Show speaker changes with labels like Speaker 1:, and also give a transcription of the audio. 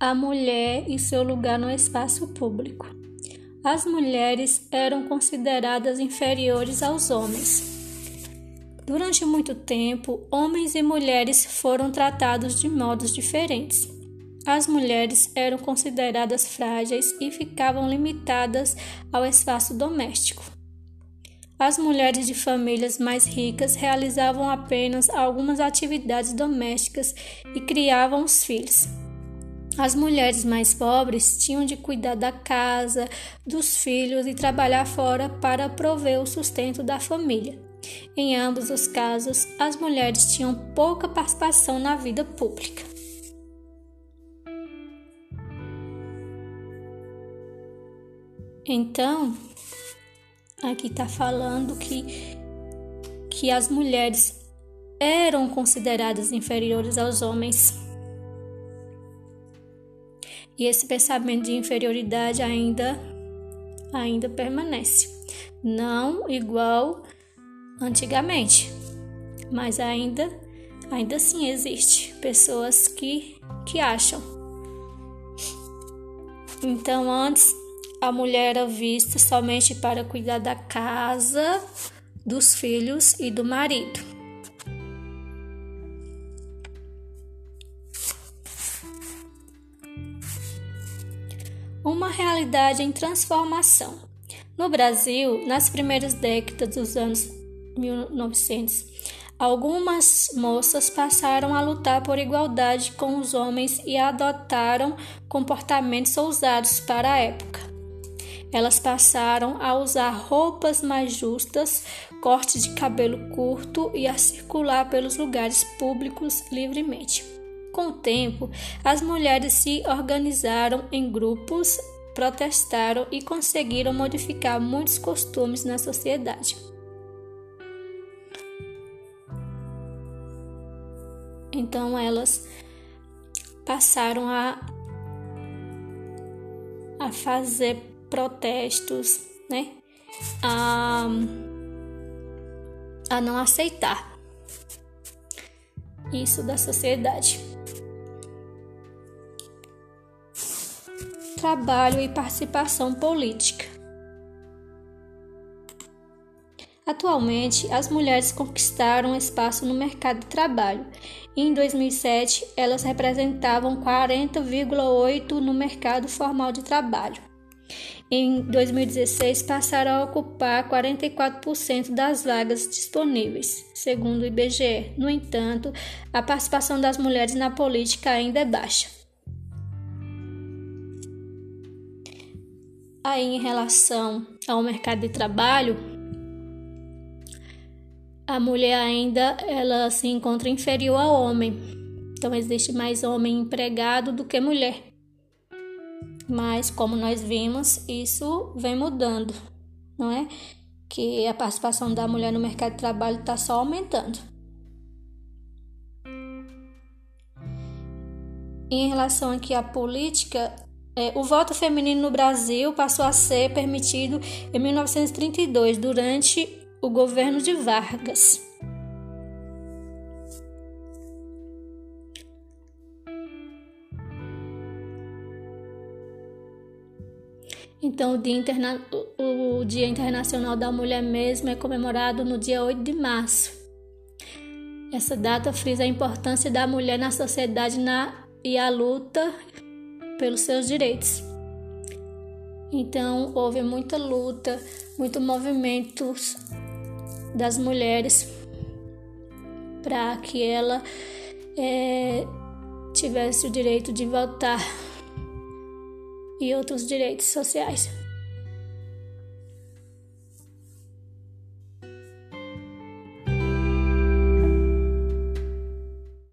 Speaker 1: a mulher e seu lugar no espaço público. As mulheres eram consideradas inferiores aos homens. Durante muito tempo, homens e mulheres foram tratados de modos diferentes. As mulheres eram consideradas frágeis e ficavam limitadas ao espaço doméstico. As mulheres de famílias mais ricas realizavam apenas algumas atividades domésticas e criavam os filhos. As mulheres mais pobres tinham de cuidar da casa, dos filhos e trabalhar fora para prover o sustento da família. Em ambos os casos, as mulheres tinham pouca participação na vida pública. Então, aqui está falando que, que as mulheres eram consideradas inferiores aos homens. E esse pensamento de inferioridade ainda ainda permanece. Não igual antigamente, mas ainda ainda assim existe pessoas que que acham. Então antes a mulher era vista somente para cuidar da casa, dos filhos e do marido. Uma realidade em transformação. No Brasil, nas primeiras décadas dos anos 1900, algumas moças passaram a lutar por igualdade com os homens e adotaram comportamentos ousados para a época. Elas passaram a usar roupas mais justas, cortes de cabelo curto e a circular pelos lugares públicos livremente. Com o tempo, as mulheres se organizaram em grupos, protestaram e conseguiram modificar muitos costumes na sociedade. Então elas passaram a, a fazer protestos, né? A, a não aceitar isso da sociedade. Trabalho e participação política. Atualmente, as mulheres conquistaram espaço no mercado de trabalho. Em 2007, elas representavam 40,8% no mercado formal de trabalho em 2016 passaram a ocupar 44% das vagas disponíveis, segundo o IBGE. No entanto, a participação das mulheres na política ainda é baixa. Aí, em relação ao mercado de trabalho, a mulher ainda ela se encontra inferior ao homem. Então existe mais homem empregado do que mulher mas como nós vimos, isso vem mudando, não é? Que a participação da mulher no mercado de trabalho está só aumentando. Em relação aqui à política, o voto feminino no Brasil passou a ser permitido em 1932, durante o governo de Vargas. Então, o Dia, Interna... o Dia Internacional da Mulher mesmo é comemorado no dia 8 de março. Essa data frisa a importância da mulher na sociedade na... e a luta pelos seus direitos. Então, houve muita luta, muito movimentos das mulheres para que ela é, tivesse o direito de votar e outros direitos sociais.